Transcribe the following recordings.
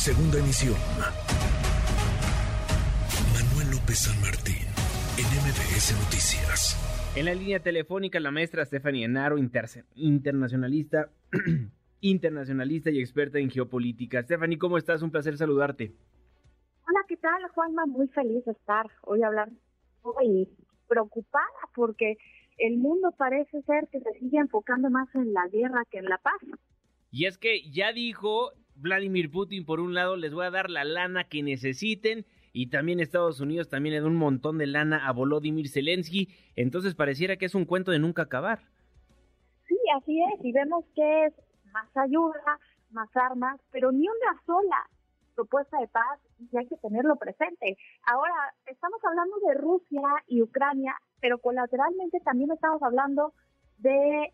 Segunda emisión. Manuel López San Martín, en MBS Noticias. En la línea telefónica, la maestra Stephanie Enaro, internacionalista, internacionalista y experta en geopolítica. Stephanie, ¿cómo estás? Un placer saludarte. Hola, ¿qué tal, Juanma? Muy feliz de estar hoy hablando y preocupada porque el mundo parece ser que se sigue enfocando más en la guerra que en la paz. Y es que ya dijo Vladimir Putin, por un lado, les voy a dar la lana que necesiten y también Estados Unidos también le da un montón de lana a Volodymyr Zelensky, entonces pareciera que es un cuento de nunca acabar. Sí, así es, y vemos que es más ayuda, más armas, pero ni una sola propuesta de paz y hay que tenerlo presente. Ahora, estamos hablando de Rusia y Ucrania, pero colateralmente también estamos hablando de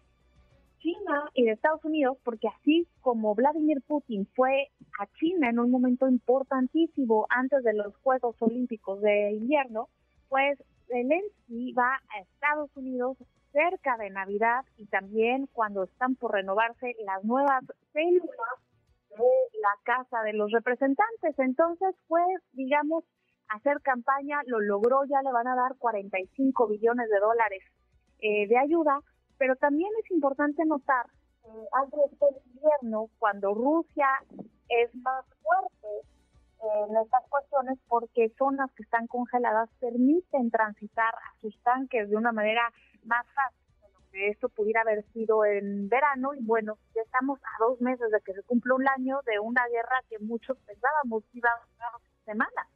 China y de Estados Unidos, porque así como Vladimir Putin fue a China en un momento importantísimo antes de los Juegos Olímpicos de invierno, pues Zelensky va a Estados Unidos cerca de Navidad y también cuando están por renovarse las nuevas células de la Casa de los Representantes. Entonces, pues, digamos, hacer campaña, lo logró, ya le van a dar 45 billones de dólares eh, de ayuda, pero también es importante notar que antes de este invierno, cuando Rusia es más fuerte en estas cuestiones, porque zonas que están congeladas permiten transitar a sus tanques de una manera más fácil de lo que esto pudiera haber sido en verano, y bueno, ya estamos a dos meses de que se cumple un año de una guerra que muchos pensábamos iba a durar semanas.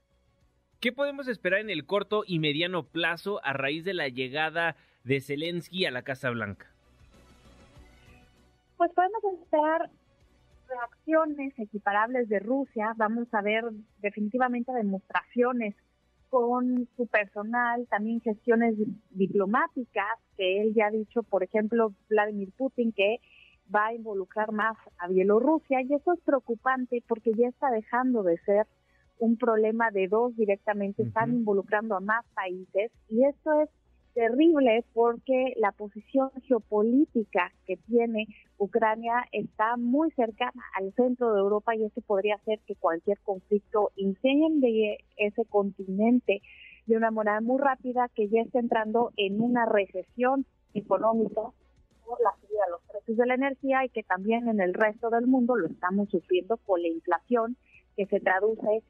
¿Qué podemos esperar en el corto y mediano plazo a raíz de la llegada de Zelensky a la Casa Blanca? Pues podemos esperar reacciones equiparables de Rusia. Vamos a ver definitivamente demostraciones con su personal, también gestiones diplomáticas, que él ya ha dicho, por ejemplo, Vladimir Putin, que va a involucrar más a Bielorrusia, y eso es preocupante porque ya está dejando de ser un problema de dos directamente, están involucrando a más países y esto es terrible porque la posición geopolítica que tiene Ucrania está muy cercana al centro de Europa y esto podría hacer que cualquier conflicto de ese continente de una manera muy rápida que ya está entrando en una recesión económica por la subida de los precios de la energía y que también en el resto del mundo lo estamos sufriendo con la inflación que se traduce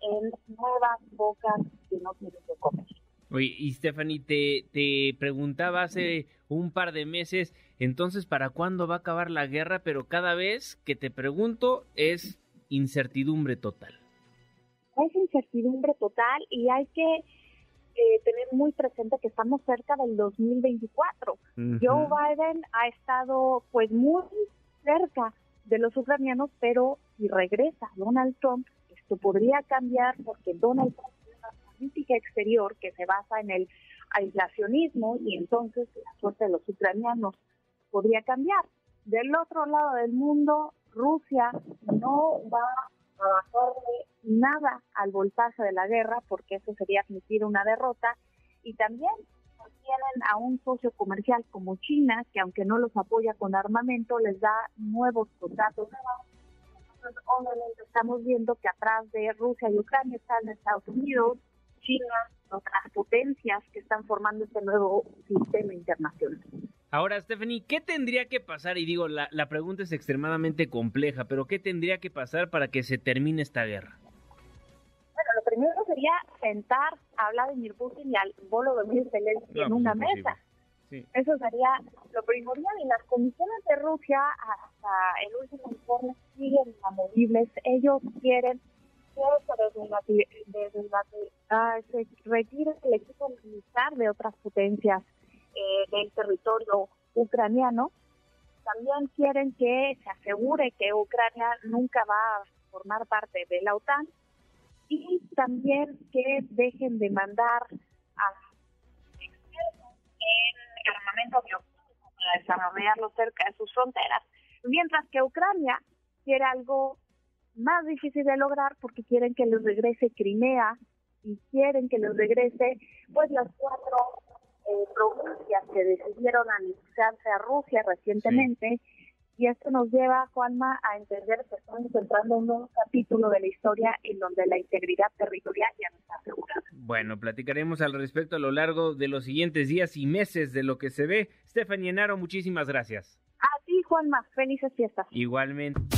en nuevas bocas que no tienen que comer. Oye, y Stephanie, te, te preguntaba hace un par de meses, entonces, ¿para cuándo va a acabar la guerra? Pero cada vez que te pregunto es incertidumbre total. Es incertidumbre total y hay que eh, tener muy presente que estamos cerca del 2024. Joe Biden ha estro pues muy cerca de los ucranianos, pero si regresa Donald Trump, esto podría cambiar porque Donald Trump tiene una política exterior que se basa en el aislacionismo y entonces la suerte de los ucranianos podría cambiar. Del otro lado del mundo, Rusia no va a bajarle nada al voltaje de la guerra porque eso sería admitir una derrota y también tienen a un socio comercial como China que aunque no los apoya con armamento les da nuevos contratos obviamente estamos viendo que atrás de Rusia y Ucrania están Estados Unidos, China, otras potencias que están formando este nuevo sistema internacional. Ahora, Stephanie, ¿qué tendría que pasar? Y digo, la, la pregunta es extremadamente compleja, pero ¿qué tendría que pasar para que se termine esta guerra? Bueno, lo primero sería sentar a Vladimir Putin y al de Zelensky en una mesa eso sería lo primordial. Y las comisiones de Rusia, hasta el último informe, siguen inamovibles. Ellos quieren que se, retire el equipo militar de otras potencias eh, del territorio ucraniano. También quieren que se asegure que Ucrania nunca va a formar parte de la OTAN y también que dejen de mandar a expertos en armamento bioquímico para desarrollarlo cerca de sus fronteras, mientras que Ucrania quiere algo más difícil de lograr porque quieren que les regrese Crimea y quieren que les regrese pues las cuatro eh, provincias que decidieron anexarse a Rusia recientemente y esto nos lleva, Juanma, a entender que estamos entrando en un nuevo capítulo de la historia en donde la integridad territorial ya no está asegurada. Bueno, platicaremos al respecto a lo largo de los siguientes días y meses de lo que se ve. Stephanie Enaro, muchísimas gracias. A ti, Juanma, felices fiestas. Igualmente.